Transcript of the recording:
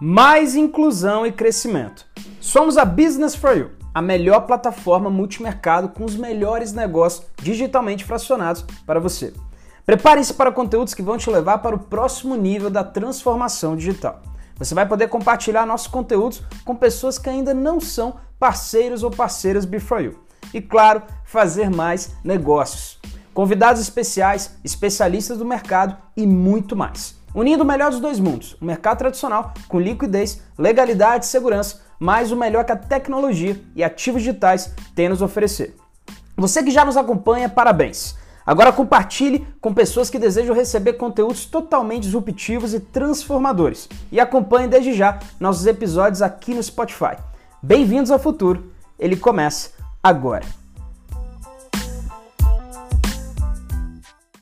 mais inclusão e crescimento. Somos a Business for You, a melhor plataforma multimercado com os melhores negócios digitalmente fracionados para você. Prepare-se para conteúdos que vão te levar para o próximo nível da transformação digital. Você vai poder compartilhar nossos conteúdos com pessoas que ainda não são parceiros ou parceiras Before You. E claro, fazer mais negócios. Convidados especiais, especialistas do mercado e muito mais. Unindo o melhor dos dois mundos, o mercado tradicional com liquidez, legalidade e segurança, mais o melhor que a tecnologia e ativos digitais têm nos oferecer. Você que já nos acompanha, parabéns! Agora compartilhe com pessoas que desejam receber conteúdos totalmente disruptivos e transformadores. E acompanhe desde já nossos episódios aqui no Spotify. Bem-vindos ao futuro, ele começa agora.